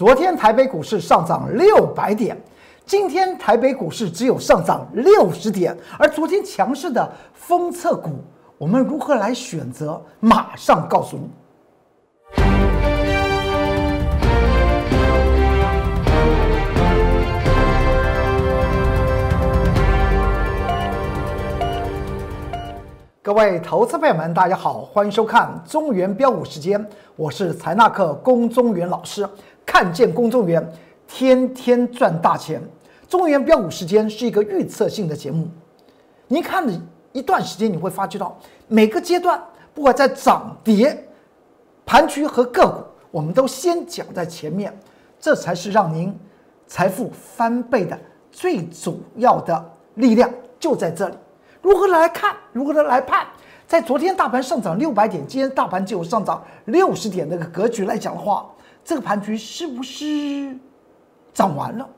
昨天台北股市上涨六百点，今天台北股市只有上涨六十点，而昨天强势的封测股，我们如何来选择？马上告诉你。各位投资朋友们，大家好，欢迎收看中原标股时间，我是财纳克龚中原老师。看见公众员，天天赚大钱。中原标股时间是一个预测性的节目，您看了一段时间，你会发觉到每个阶段，不管在涨跌、盘区和个股，我们都先讲在前面，这才是让您财富翻倍的最主要的力量，就在这里。如何来看？如何的来判？在昨天大盘上涨六百点，今天大盘只有上涨六十点那个格局来讲的话，这个盘局是不是涨完了？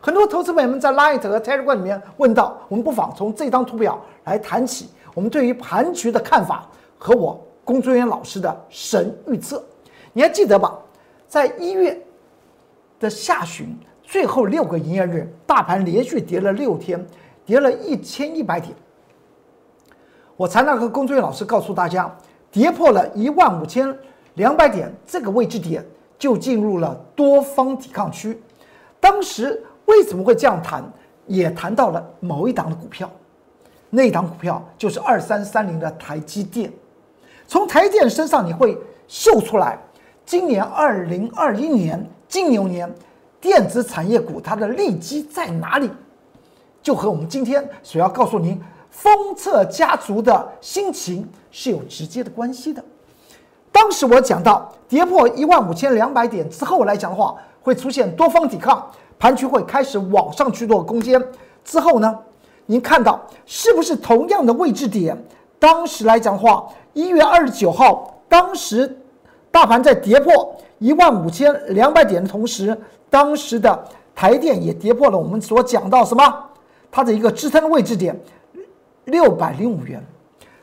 很多投资朋友们在 Light 和 Telegram 里面问到，我们不妨从这张图表来谈起我们对于盘局的看法和我龚作元老师的神预测。你还记得吧？在一月的下旬最后六个营业日，大盘连续跌了六天，跌了一千一百点。我才那和工作人员老师告诉大家，跌破了一万五千两百点这个位置点，就进入了多方抵抗区。当时为什么会这样谈？也谈到了某一档的股票，那一档股票就是二三三零的台积电。从台积电身上你会嗅出来，今年二零二一年金牛年，电子产业股它的利基在哪里？就和我们今天所要告诉您。封测家族的心情是有直接的关系的。当时我讲到跌破一万五千两百点之后来讲的话，会出现多方抵抗，盘区会开始往上去做攻坚。之后呢，您看到是不是同样的位置点？当时来讲的话，一月二十九号，当时大盘在跌破一万五千两百点的同时，当时的台电也跌破了我们所讲到什么？它的一个支撑位置点。六百零五元，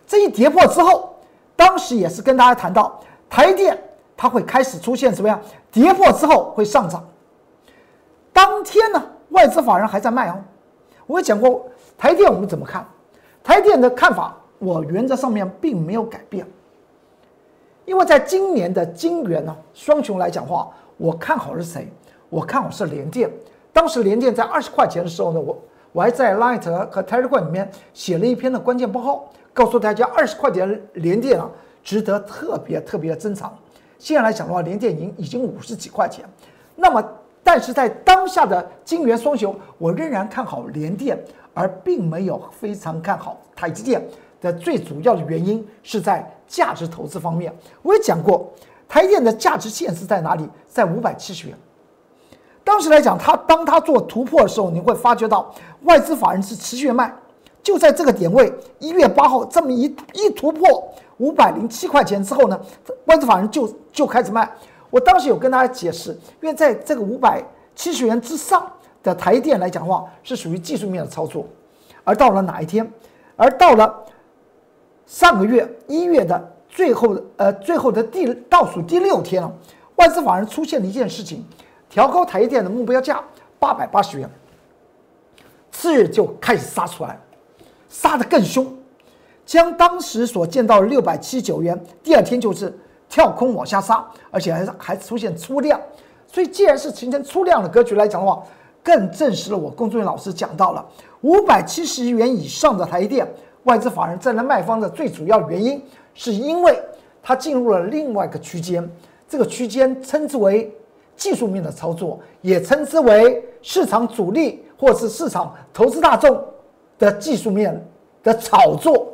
这一跌破之后，当时也是跟大家谈到台电它会开始出现什么样？跌破之后会上涨。当天呢，外资法人还在卖哦。我也讲过台电我们怎么看，台电的看法，我原则上面并没有改变。因为在今年的金元呢双雄来讲话，我看好是谁？我看好是联电。当时联电在二十块钱的时候呢，我。我还在 Light 和 Telegram 里面写了一篇的关键报告，告诉大家二十块钱连电啊，值得特别特别的珍藏。现在来讲的话，连电已经已经五十几块钱。那么，但是在当下的金元双雄，我仍然看好联电，而并没有非常看好台积电的最主要的原因是在价值投资方面。我也讲过，台电的价值线是在哪里？在五百七十元。当时来讲，它当它做突破的时候，你会发觉到外资法人是持续卖，就在这个点位，一月八号这么一一突破五百零七块钱之后呢，外资法人就就开始卖。我当时有跟大家解释，因为在这个五百七十元之上的台电来讲的话，是属于技术面的操作，而到了哪一天？而到了上个月一月的最后呃最后的第倒数第六天了，外资法人出现了一件事情。调高台电的目标价八百八十元，次日就开始杀出来，杀得更凶，将当时所见到的六百七十九元，第二天就是跳空往下杀，而且还还出现出量，所以既然是形成出量的格局来讲的话，更证实了我工作人员老师讲到了五百七十元以上的台电，外资法人站在卖方的最主要原因，是因为它进入了另外一个区间，这个区间称之为。技术面的操作也称之为市场主力或是市场投资大众的技术面的炒作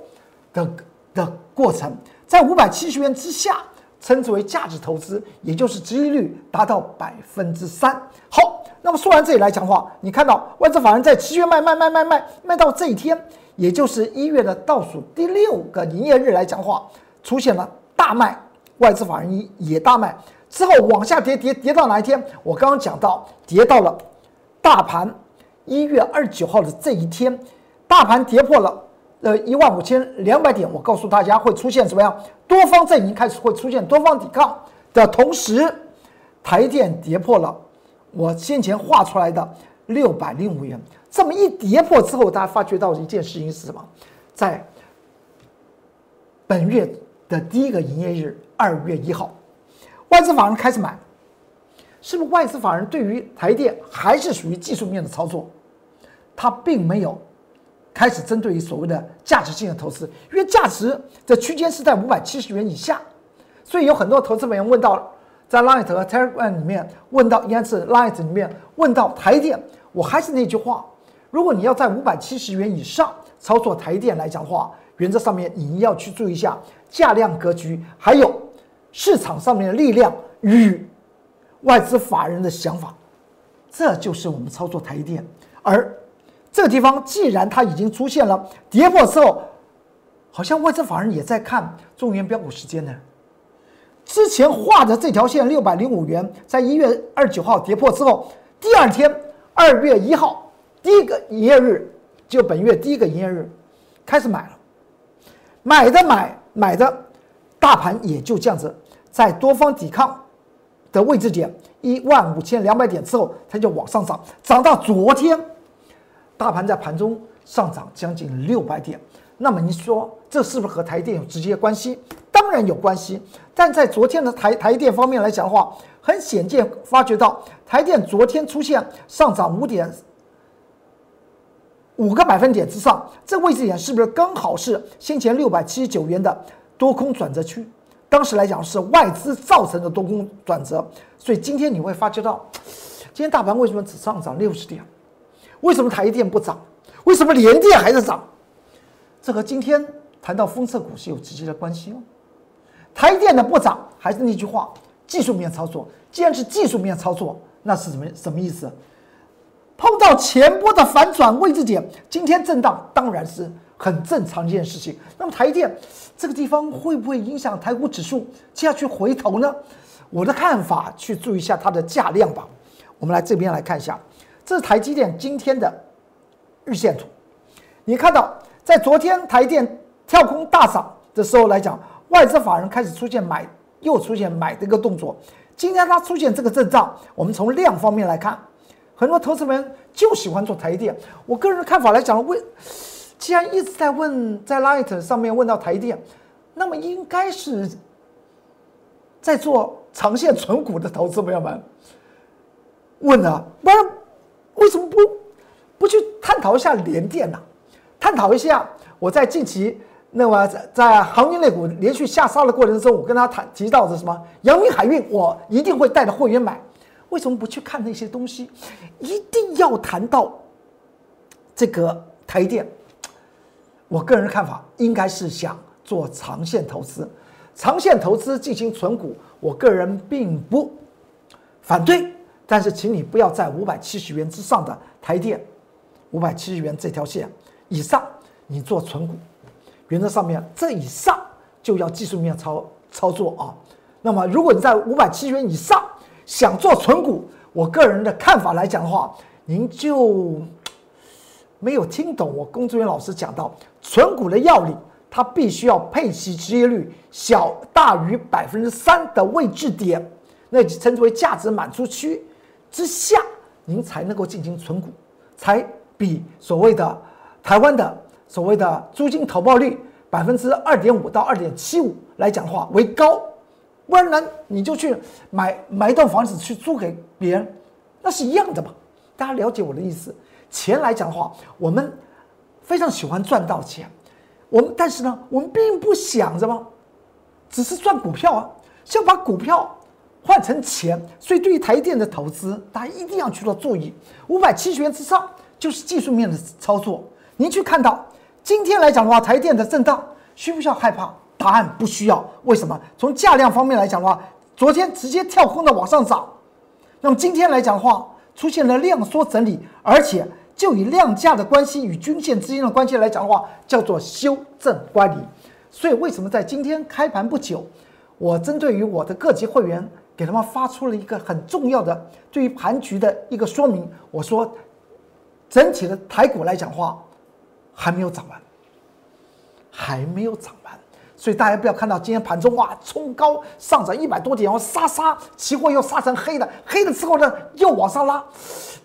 的的过程，在五百七十元之下，称之为价值投资，也就是收益率达到百分之三。好，那么说完这里来讲话，你看到外资法人在七月卖卖卖卖卖卖到这一天，也就是一月的倒数第六个营业日来讲话，出现了大卖，外资法人也大卖。之后往下跌，跌跌到哪一天？我刚刚讲到，跌到了大盘一月二十九号的这一天，大盘跌破了呃一万五千两百点。我告诉大家会出现什么样？多方阵营开始会出现多方抵抗的同时，台电跌破了我先前画出来的六百零五元，这么一跌破之后，大家发觉到一件事情是什么？在本月的第一个营业日，二月一号，外资法人开始买，是不是外资法人对于台电还是属于技术面的操作？它并没有开始针对于所谓的价值性的投资，因为价值的区间是在五百七十元以下，所以有很多投资人员问到，在 Light 和 Telegram 里面问到，应该是 Light 里面问到台电，我还是那句话，如果你要在五百七十元以上操作台电来讲的话，原则上面你要去注意一下价量格局，还有市场上面的力量与外资法人的想法，这就是我们操作台电，而。这个地方既然它已经出现了跌破之后，好像外资法人也在看中原标股时间呢。之前画的这条线六百零五元，在一月二十九号跌破之后，第二天二月一号第一个营业日，就本月第一个营业日，开始买了，买的买买的，大盘也就这样子，在多方抵抗的位置点一万五千两百点之后，它就往上涨，涨到昨天。大盘在盘中上涨将近六百点，那么你说这是不是和台电有直接关系？当然有关系。但在昨天的台台电方面来讲的话，很显见发觉到台电昨天出现上涨五点五个百分点之上，这位置点是不是刚好是先前六百七十九元的多空转折区？当时来讲是外资造成的多空转折，所以今天你会发觉到，今天大盘为什么只上涨六十点？为什么台电不涨？为什么联电还在涨？这和今天谈到封测股是有直接的关系哦。台电的不涨，还是那句话，技术面操作。既然是技术面操作，那是什么什么意思？碰到前波的反转位置点，今天震荡当然是很正常一件事情。那么台电这个地方会不会影响台股指数接下去回头呢？我的看法，去注意一下它的价量吧。我们来这边来看一下。这是台积电今天的日线图，你看到在昨天台电跳空大涨的时候来讲，外资法人开始出现买，又出现买的一个动作。今天它出现这个阵仗，我们从量方面来看，很多投资人就喜欢做台电。我个人的看法来讲，问，既然一直在问，在 Light 上面问到台电，那么应该是在做长线存股的投资朋友们问了，不然。为什么不不去探讨一下联电呢？探讨一下我在近期那么在在航运类股连续下杀的过程中，我跟他谈提到的什么阳明海运，我一定会带着会员买。为什么不去看那些东西？一定要谈到这个台电。我个人看法应该是想做长线投资，长线投资进行存股，我个人并不反对。但是，请你不要在五百七十元之上的台电，五百七十元这条线以上，你做存股，原则上面这以上就要技术面操操作啊。那么，如果你在五百七十元以上想做存股，我个人的看法来讲的话，您就没有听懂我工作人员老师讲到存股的要领，它必须要配息直业率小大于百分之三的位置点，那称之为价值满足区。之下，您才能够进行存股，才比所谓的台湾的所谓的租金投报率百分之二点五到二点七五来讲的话为高，不然呢你就去买买一栋房子去租给别人，那是一样的嘛。大家了解我的意思？钱来讲的话，我们非常喜欢赚到钱，我们但是呢，我们并不想着吗？只是赚股票啊，像把股票。换成钱，所以对于台电的投资，大家一定要去做注意。五百七十元之上就是技术面的操作。您去看到今天来讲的话，台电的震荡需不需要害怕？答案不需要。为什么？从价量方面来讲的话，昨天直接跳空的往上涨，那么今天来讲的话，出现了量缩整理，而且就以量价的关系与均线之间的关系来讲的话，叫做修正乖离。所以为什么在今天开盘不久，我针对于我的各级会员。给他们发出了一个很重要的对于盘局的一个说明。我说，整体的台股来讲话，还没有涨完，还没有涨完。所以大家不要看到今天盘中哇冲高上涨一百多点，然后杀杀，期货又杀成黑的，黑了之后呢又往上拉，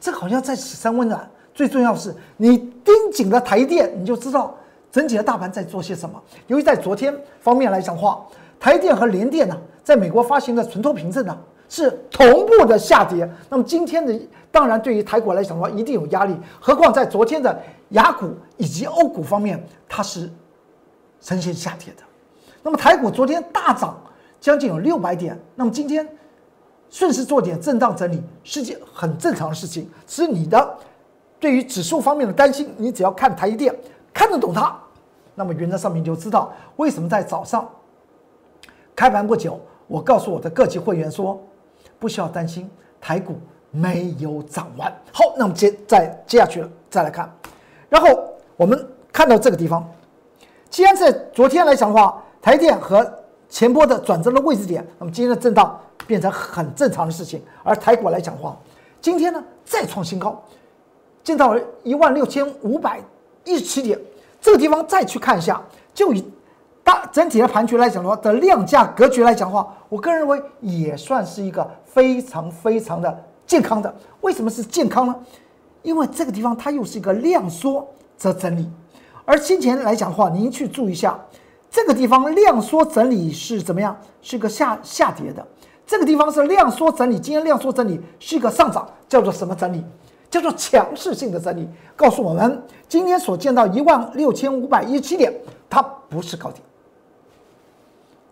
这好像在洗三温暖。最重要是你盯紧了台电，你就知道整体的大盘在做些什么。由于在昨天方面来讲话，台电和联电呢，在美国发行的存托凭证呢是同步的下跌。那么今天的当然对于台股来讲的话，一定有压力。何况在昨天的雅股以及欧股方面，它是呈现下跌的。那么台股昨天大涨将近有六百点，那么今天顺势做点震荡整理，是件很正常的事情。是你的对于指数方面的担心，你只要看台积电看得懂它，那么原则上面就知道为什么在早上开盘不久，我告诉我的各级会员说，不需要担心台股没有涨完。好，那么接再接下去了，再来看，然后我们看到这个地方，既然在昨天来讲的话。台电和前波的转折的位置点，那么今天的震荡变成很正常的事情。而台股来讲的话，今天呢再创新高，见到了一万六千五百一十七点，这个地方再去看一下，就以大整体的盘局来讲的话，的量价格局来讲的话，我个人认为也算是一个非常非常的健康的。为什么是健康呢？因为这个地方它又是一个量缩则整理，而先前来讲的话，您去注意一下。这个地方量缩整理是怎么样？是个下下跌的。这个地方是量缩整理，今天量缩整理是一个上涨，叫做什么整理？叫做强势性的整理。告诉我们，今天所见到一万六千五百一十七点，它不是高点。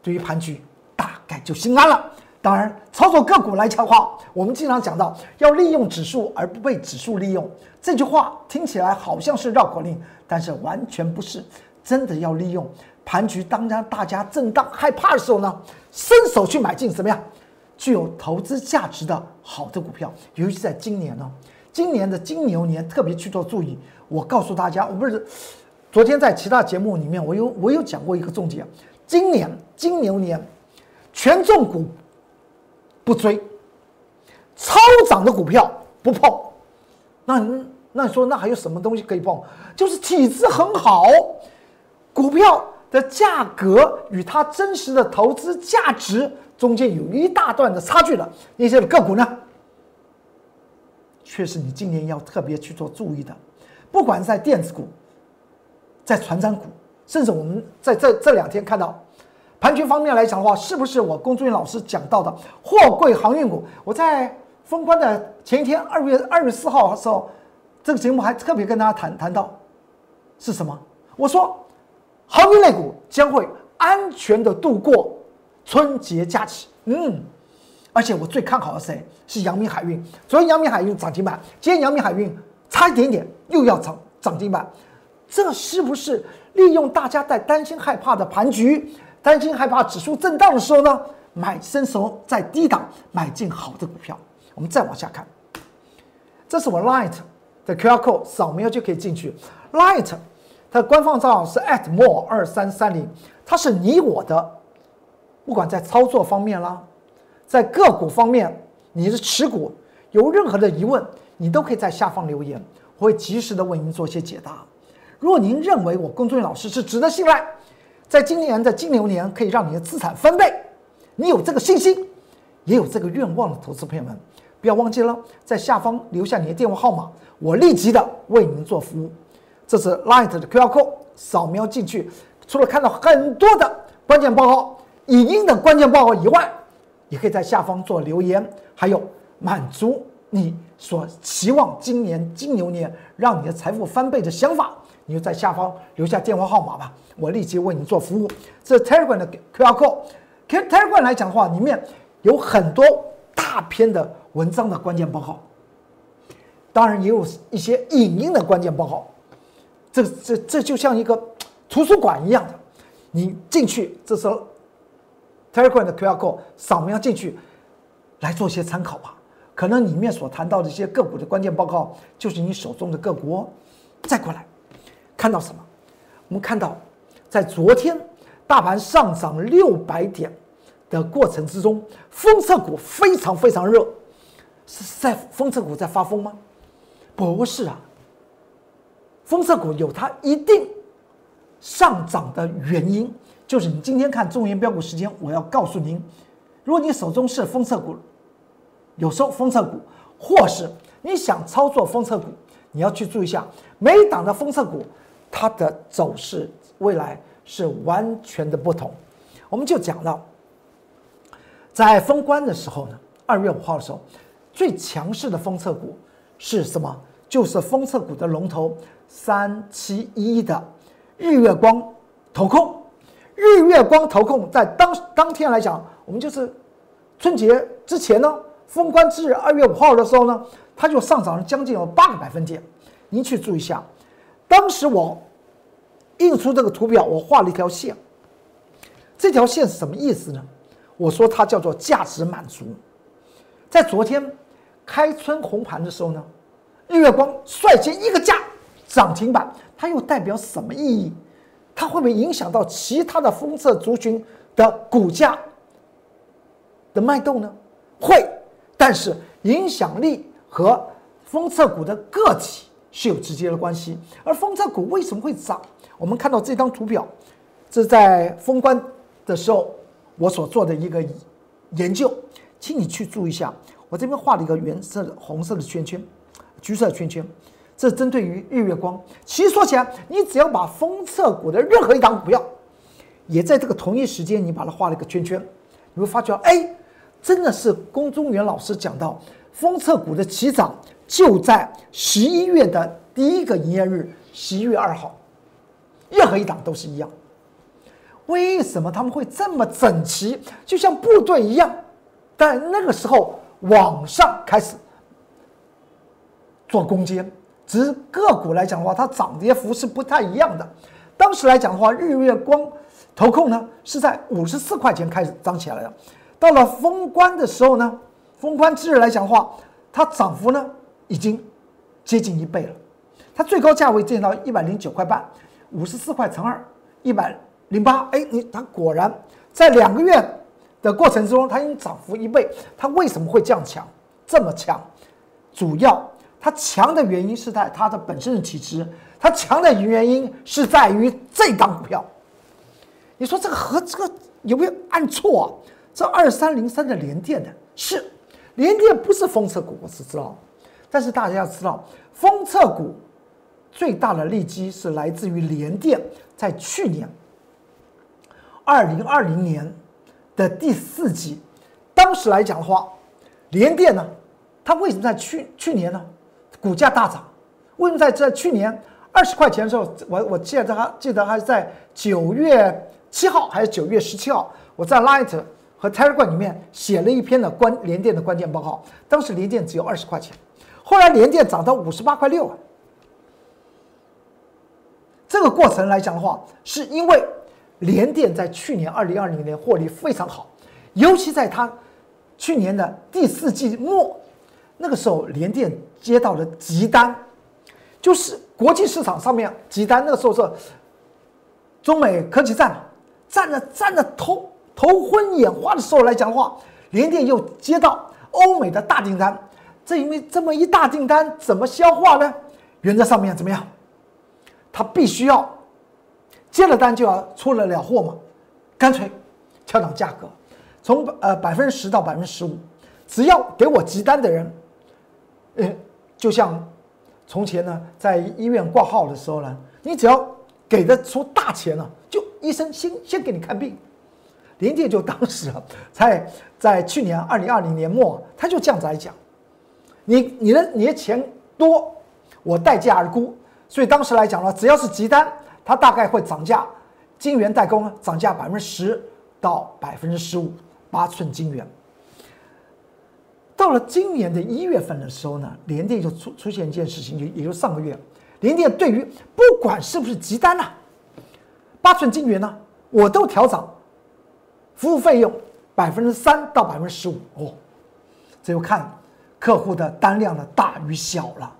对于盘局，大概就心安了。当然，操作个股来讲话，我们经常讲到要利用指数而不被指数利用。这句话听起来好像是绕口令，但是完全不是，真的要利用。盘局当然大家震荡害怕的时候呢，伸手去买进怎么样？具有投资价值的好的股票，尤其在今年呢，今年的金牛年特别去做注意。我告诉大家，我不是昨天在其他节目里面，我有我有讲过一个重点：今年金牛年，权重股不追，超涨的股票不碰。那那你说那还有什么东西可以碰？就是体质很好，股票。的价格与它真实的投资价值中间有一大段的差距了，那些个股呢，却是你今年要特别去做注意的。不管在电子股，在船长股，甚至我们在这这两天看到盘局方面来讲的话，是不是我龚俊老师讲到的货柜航运股？我在封关的前一天，二月二月四号的时候，这个节目还特别跟大家谈谈到是什么？我说。航运类股将会安全的度过春节假期。嗯，而且我最看好的谁？是阳明海运。昨天阳明海运涨停板，今天阳明海运差一点点又要涨涨停板。这是不是利用大家在担心害怕的盘局，担心害怕指数震荡的时候呢？买伸手在低档买进好的股票。我们再往下看，这是我 Light 的 QR code，扫描就可以进去。Light。它的官方账号是 at more 二三三零，它是你我的，不管在操作方面啦，在个股方面，你的持股有任何的疑问，你都可以在下方留言，我会及时的为您做一些解答。如果您认为我龚忠元老师是值得信赖，在今年的金牛年可以让你的资产翻倍，你有这个信心，也有这个愿望的投资朋友们，不要忘记了在下方留下你的电话号码，我立即的为您做服务。这是 Light 的 QR code，扫描进去，除了看到很多的关键报告、影音的关键报告以外，也可以在下方做留言，还有满足你所期望今年金牛年让你的财富翻倍的想法，你就在下方留下电话号码吧，我立即为你做服务。这 Telegram 的 QR code，其实 Telegram 来讲的话，里面有很多大篇的文章的关键报告，当然也有一些影音的关键报告。这这这就像一个图书馆一样的，你进去，这时候 Telegram 的 QR code 扫描进去，来做一些参考吧。可能里面所谈到的一些个股的关键报告，就是你手中的个股。再过来，看到什么？我们看到，在昨天大盘上涨六百点的过程之中，封测股非常非常热，是在封测股在发疯吗？不是啊。封测股有它一定上涨的原因，就是你今天看中原标股时间，我要告诉您，如果你手中是封测股，有时候封测股，或是你想操作封测股，你要去注意一下每档的封测股，它的走势未来是完全的不同。我们就讲到，在封关的时候呢，二月五号的时候，最强势的封测股是什么？就是封测股的龙头三七一的日月光投控。日月光投控在当当天来讲，我们就是春节之前呢，封关之日二月五号的时候呢，它就上涨了将近有八个百分点。您去注意一下，当时我印出这个图表，我画了一条线。这条线是什么意思呢？我说它叫做价值满足。在昨天开春红盘的时候呢，日月光率先一个价涨停板，它又代表什么意义？它会不会影响到其他的封测族群的股价的脉动呢？会，但是影响力和封测股的个体是有直接的关系。而封测股为什么会涨？我们看到这张图表，这在封关的时候我所做的一个研究，请你去注意一下，我这边画了一个原色的红色的圈圈，橘色圈圈。这针对于日月光，其实说起来，你只要把封测股的任何一档股票，也在这个同一时间，你把它画了一个圈圈，你会发觉，哎，真的是龚中原老师讲到，封测股的起涨就在十一月的第一个营业日，十一月二号，任何一档都是一样。为什么他们会这么整齐，就像部队一样？但那个时候往上开始做攻坚。只是个股来讲的话，它涨跌幅是不太一样的。当时来讲的话，日月光投控呢是在五十四块钱开始涨起来的，到了封关的时候呢，封关之日来讲的话，它涨幅呢已经接近一倍了。它最高价位见到一百零九块半，五十四块乘二，一百零八。哎，你它果然在两个月的过程之中，它已经涨幅一倍。它为什么会这样强，这么强？主要。它强的原因是在它的本身的体质，它强的原因是在于这档股票。你说这个和这个有没有按错啊？这二三零三的联电的是联电，不是风车股，我是知道。但是大家要知道，封测股最大的利基是来自于联电在去年二零二零年的第四季，当时来讲的话，联电呢，它为什么在去去年呢？股价大涨，为什么在这去年二十块钱的时候，我我记得还记得还是在九月七号还是九月十七号，我在 Light 和 Telegram 里面写了一篇的关联电的关键报告。当时联电只有二十块钱，后来联电涨到五十八块六啊。这个过程来讲的话，是因为联电在去年二零二零年获利非常好，尤其在它去年的第四季末。那个时候，联电接到了急单，就是国际市场上面急单。那个时候是中美科技战，战的战的头头昏眼花的时候来讲的话，联电又接到欧美的大订单。这因为这么一大订单，怎么消化呢？原则上面怎么样？他必须要接了单就要出了了货嘛，干脆调整价格，从呃百分之十到百分之十五，只要给我急单的人。呃，就像从前呢，在医院挂号的时候呢，你只要给的出大钱了，就医生先先给你看病。联电就当时啊，在在去年二零二零年末，他就这样子来讲，你你的你的钱多，我待价而沽。所以当时来讲呢，只要是急单，它大概会涨价，金圆代工涨价百分之十到百分之十五，八寸金圆。到了今年的一月份的时候呢，联电就出出现一件事情，就也就上个月，联电对于不管是不是急单呐，八寸金圆呢，我都调涨服务费用百分之三到百分之十五哦，这就看客户的单量的大与小了。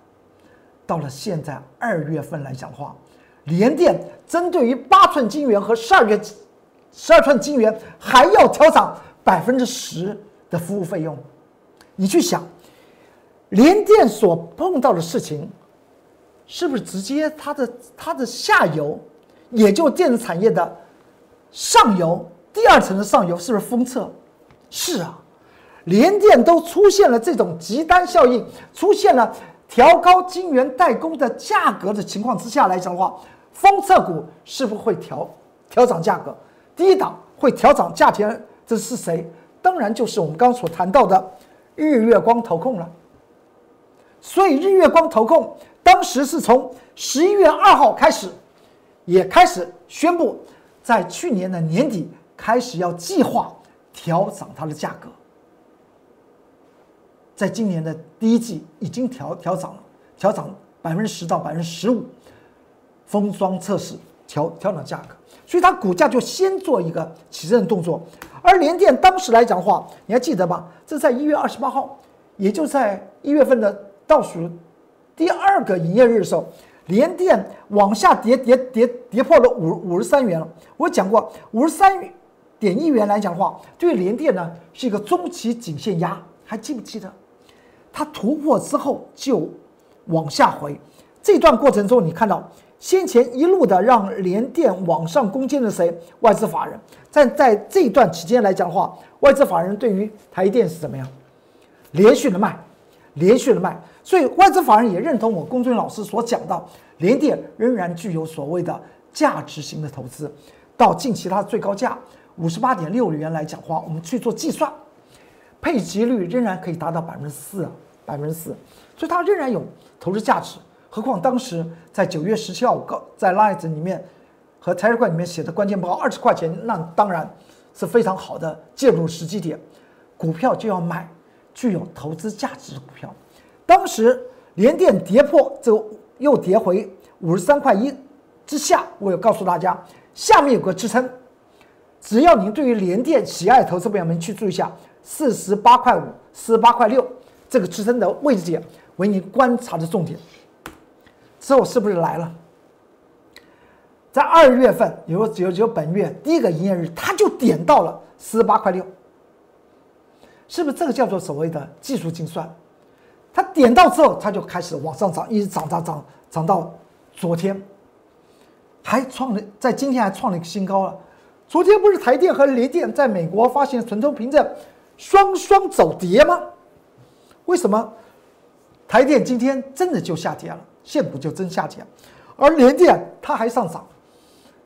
到了现在二月份来讲的话，联电针对于八寸晶圆和十二月十二寸晶圆还要调涨百分之十的服务费用。你去想，联电所碰到的事情，是不是直接它的它的下游，也就电子产业的上游第二层的上游是不是封测？是啊，联电都出现了这种急单效应，出现了调高晶圆代工的价格的情况之下来讲的话，封测股是不会调调涨价格？第一档会调涨价钱，这是谁？当然就是我们刚刚所谈到的日月光投控了。所以日月光投控当时是从十一月二号开始，也开始宣布，在去年的年底开始要计划调涨它的价格，在今年的第一季已经调调涨了，调涨百分之十到百分之十五，封装测试调调整价格，所以它股价就先做一个起震动作。而联电当时来讲的话，你还记得吧？这在一月二十八号，也就在一月份的。倒数第二个营业日的时候，联电往下跌跌跌跌破了五五十三元了。我讲过，五十三点一元来讲的话，对联电呢是一个中期颈线压，还记不记得？它突破之后就往下回。这段过程中，你看到先前一路的让联电往上攻坚的谁？外资法人。但在这段期间来讲的话，外资法人对于台电是怎么样？连续的卖，连续的卖。所以外资法人也认同我龚俊老师所讲到，联电仍然具有所谓的价值型的投资。到近期它最高价五十八点六元来讲话，我们去做计算，配息率仍然可以达到百分之四，百分之四，所以它仍然有投资价值。何况当时在九月十七号告在 Light 里面和财税里面写的关键报二十块钱，那当然是非常好的介入时机点，股票就要买具有投资价值的股票。当时连电跌破，就又跌回五十三块一之下。我有告诉大家，下面有个支撑，只要您对于连电喜爱投资朋友们去注意一下，四十八块五、四十八块六这个支撑的位置点为你观察的重点。之后是不是来了？在二月份有有有本月第一个营业日，它就点到了四十八块六，是不是这个叫做所谓的技术精算？它点到之后，它就开始往上涨，一直涨涨涨涨到昨天，还创了，在今天还创了一个新高了。昨天不是台电和联电在美国发现存托凭证双双走跌吗？为什么台电今天真的就下跌了，现股就真下跌，而联电它还上涨？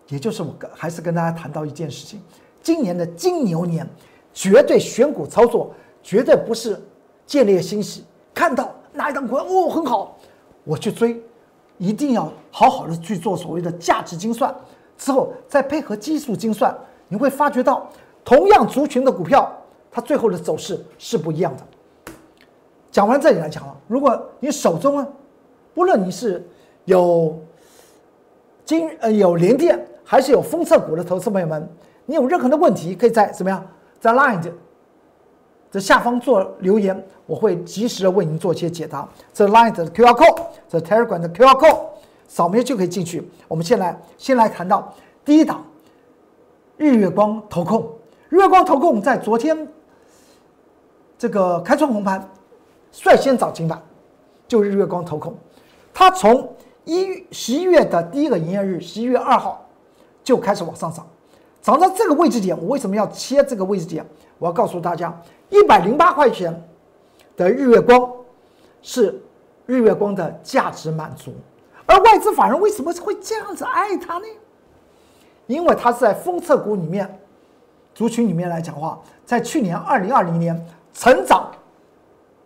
也就是我跟还是跟大家谈到一件事情：今年的金牛年，绝对选股操作绝对不是建立欣喜。看到哪一档股哦很好，我去追，一定要好好的去做所谓的价值精算，之后再配合技术精算，你会发觉到同样族群的股票，它最后的走势是不一样的。讲完这里来讲了，如果你手中啊，不论你是有金呃有联电还是有封测股的投资朋友们，你有任何的问题，可以在怎么样在 Line 在下方做留言。我会及时的为您做一些解答。这 Line 的 QR code，这 Telegram 的 QR code，扫描就可以进去。我们先来先来谈到第一档，日月光投控。日月光投控在昨天这个开窗红盘，率先涨停板，就日月光投控。它从一十一月的第一个营业日，十一月二号就开始往上涨，涨到这个位置点。我为什么要切这个位置点？我要告诉大家，一百零八块钱。的日月光是日月光的价值满足，而外资法人为什么会这样子爱它呢？因为它是在封测股里面族群里面来讲话，在去年二零二零年成长，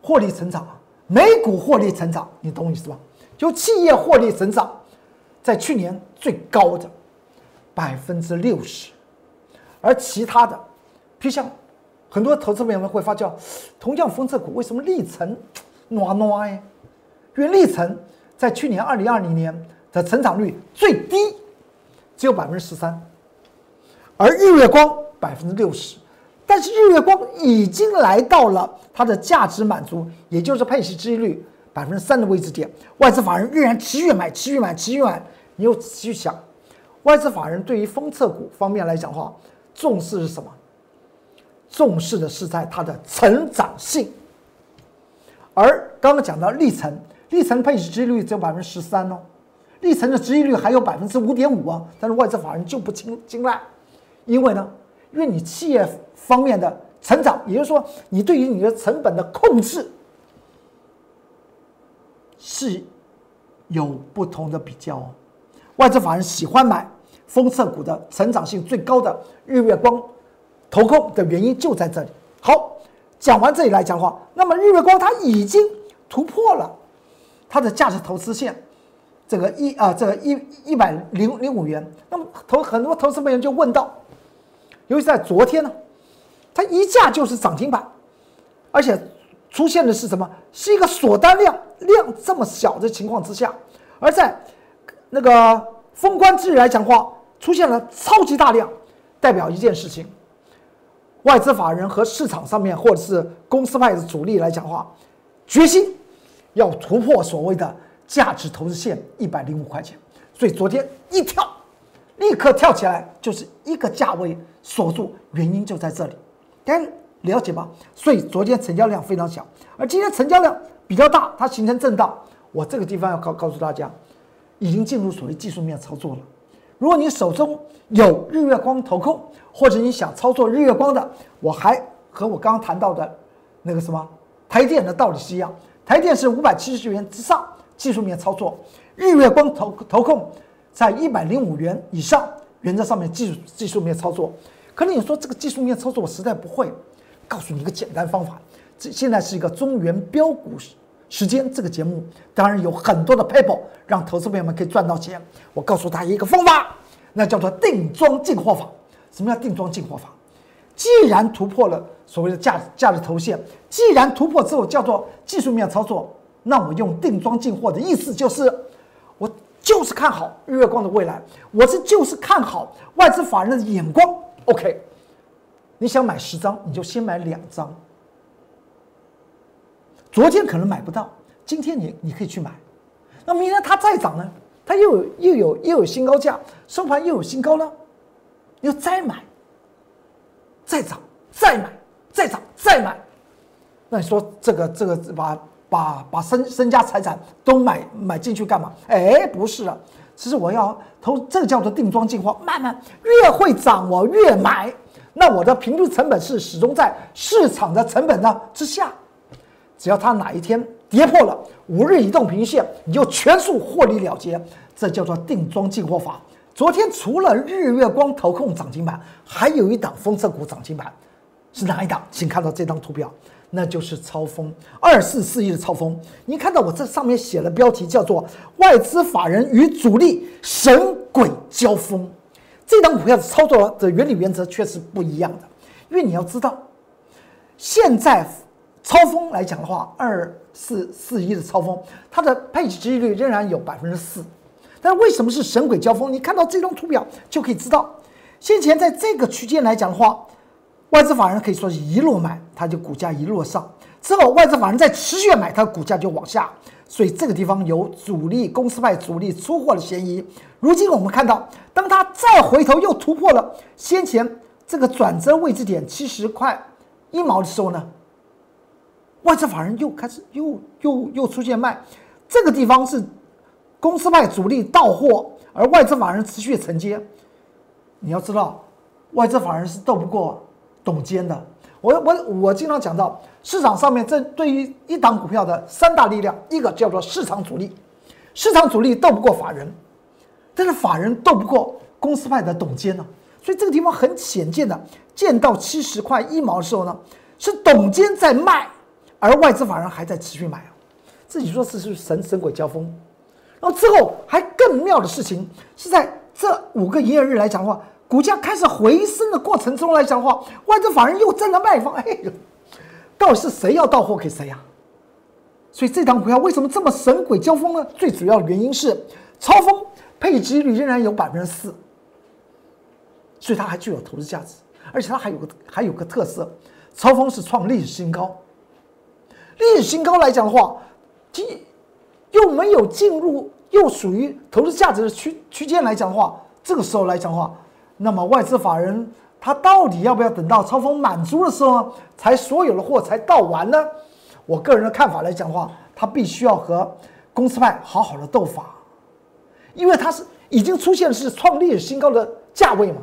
获利成长啊，每股获利成长，你懂我意思吧？就企业获利成长，在去年最高的百分之六十，而其他的，如像。很多投资朋友们会发觉，同样封测股为什么历程暖暖哎？因为历程在去年二零二零年的成长率最低，只有百分之十三，而日月光百分之六十，但是日月光已经来到了它的价值满足，也就是配息收益率百分之三的位置点，外资法人仍然持续买，持续买，持续买。你又仔细想，外资法人对于封测股方面来讲的话，重视是什么？重视的是在它的成长性，而刚刚讲到历程，历程配置值率只有百分之十三哦，历程的值利率还有百分之五点五啊，但是外资法人就不青青睐，因为呢，因为你企业方面的成长，也就是说，你对于你的成本的控制是有不同的比较哦。外资法人喜欢买封测股的成长性最高的日月光投控的原因就在这里。好，讲完这里来讲的话，那么日月光它已经突破了它的价值投资线。这个一啊，这个一一百零零五元，那么投很多投资朋友就问到，尤其在昨天呢，它一价就是涨停板，而且出现的是什么？是一个锁单量量这么小的情况之下，而在那个封关之日来讲话，出现了超级大量，代表一件事情，外资法人和市场上面或者是公司派的主力来讲话，决心要突破所谓的。价值投资线一百零五块钱，所以昨天一跳，立刻跳起来，就是一个价位锁住，原因就在这里，大家了解吧？所以昨天成交量非常小，而今天成交量比较大，它形成震荡。我这个地方要告告诉大家，已经进入所谓技术面操作了。如果你手中有日月光投控，或者你想操作日月光的，我还和我刚刚谈到的那个什么台电的道理是一样，台电是五百七十元之上。技术面操作，日月光投投控在一百零五元以上，原则上面技术技术面操作。可能你说这个技术面操作我实在不会，告诉你一个简单方法。这现在是一个中原标股时间这个节目，当然有很多的 paper 让投资朋友们可以赚到钱。我告诉大家一个方法，那叫做定庄进货法。什么叫定庄进货法？既然突破了所谓的价价值头线，既然突破之后叫做技术面操作。那我用定装进货的意思就是，我就是看好日月光的未来，我这就是看好外资法人的眼光。OK，你想买十张，你就先买两张。昨天可能买不到，今天你你可以去买。那明天它再涨呢？它又有又有又有新高价，收盘又有新高了，要再买，再涨，再买，再涨，再买。那你说这个这个把？把把身身家财产都买买进去干嘛？哎，不是啊，其实我要投，这叫做定庄进化，慢慢越会涨我越买，那我的平均成本是始终在市场的成本呢之下，只要它哪一天跌破了五日移动平均线，你就全数获利了结，这叫做定庄进货法。昨天除了日月光投控涨停板，还有一档风测股涨停板，是哪一档？请看到这张图表。那就是超风二四四亿的超风，你看到我这上面写的标题叫做“外资法人与主力神鬼交锋”，这张股票的操作的原理原则却是不一样的。因为你要知道，现在超风来讲的话，二四四亿的超风，它的配置几率仍然有百分之四。但为什么是神鬼交锋？你看到这张图表就可以知道，先前在这个区间来讲的话。外资法人可以说是一路买，它就股价一路上。之后外资法人在持续买，它股价就往下。所以这个地方有主力公司派主力出货的嫌疑。如今我们看到，当它再回头又突破了先前这个转折位置点七十块一毛的时候呢，外资法人又开始又又又出现卖。这个地方是公司派主力到货，而外资法人持续承接。你要知道，外资法人是斗不过。董监的，我我我经常讲到市场上面，这对于一档股票的三大力量，一个叫做市场主力，市场主力斗不过法人，但是法人斗不过公司派的董监呢，所以这个地方很显见的，见到七十块一毛的时候呢，是董监在卖，而外资法人还在持续买，自己说这是神神鬼交锋，然后之后还更妙的事情是在这五个营业日来讲的话。股价开始回升的过程中来讲的话，外资法人又站在卖方，哎，到底是谁要到货给谁呀？所以这档股票为什么这么神鬼交锋呢？最主要的原因是超风配置率仍然有百分之四，所以它还具有投资价值，而且它还有个还有个特色，超风是创历史新高，历史新高来讲的话，既又没有进入又属于投资价值的区区间来讲的话，这个时候来讲的话。那么外资法人他到底要不要等到超风满足的时候，才所有的货才到完呢？我个人的看法来讲的话，他必须要和公司派好好的斗法，因为它是已经出现是创历史新高的价位嘛。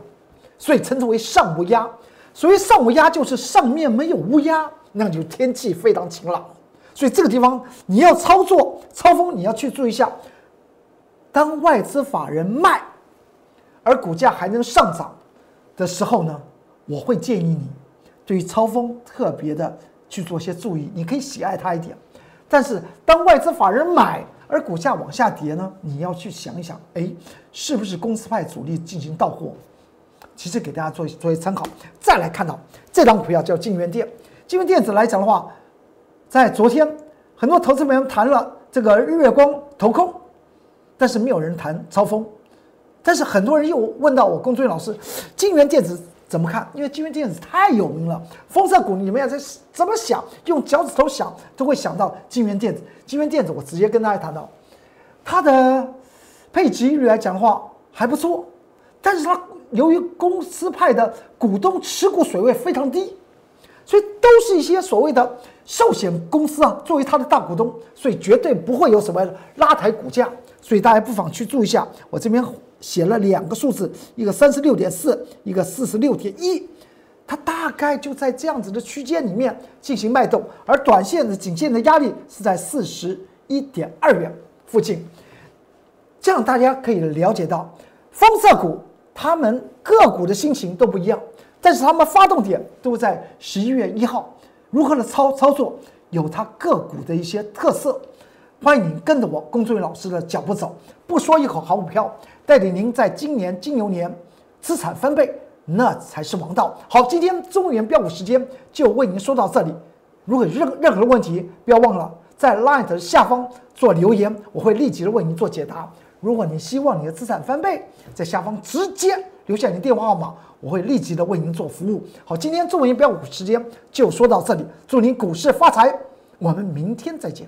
所以称之为上无压。所谓上无压，就是上面没有乌鸦，那就天气非常晴朗。所以这个地方你要操作超风，你要去注意一下。当外资法人卖，而股价还能上涨的时候呢，我会建议你对于超风特别的去做些注意，你可以喜爱它一点。但是当外资法人买，而股价往下跌呢，你要去想一想，哎，是不是公司派主力进行到货？其实给大家做做一参考。再来看到这张股票叫金源电，金源电子来讲的话，在昨天很多投资朋友谈了这个日月光投空。但是没有人谈超风，但是很多人又问到我龚俊老师，金源电子怎么看？因为金源电子太有名了，风色股你们要在怎么想，用脚趾头想都会想到金源电子。金源电子我直接跟大家谈到，它的配息率来讲的话还不错，但是它由于公司派的股东持股水位非常低，所以都是一些所谓的寿险公司啊，作为它的大股东，所以绝对不会有什么拉抬股价。所以大家不妨去注意一下，我这边写了两个数字，一个三十六点四，一个四十六点一，它大概就在这样子的区间里面进行脉动，而短线的颈线的压力是在四十一点二元附近，这样大家可以了解到，风色股他们个股的心情都不一样，但是他们发动点都在十一月一号，如何的操操作有它个股的一些特色。欢迎您跟着我龚作云老师的脚步走，不说一口好股票，带领您在今年金牛年资产翻倍，那才是王道。好，今天中原标股时间就为您说到这里。如果有任任何的问题，不要忘了在 Light 的下方做留言，我会立即的为您做解答。如果你希望你的资产翻倍，在下方直接留下您电话号码，我会立即的为您做服务。好，今天中原标股时间就说到这里，祝您股市发财，我们明天再见。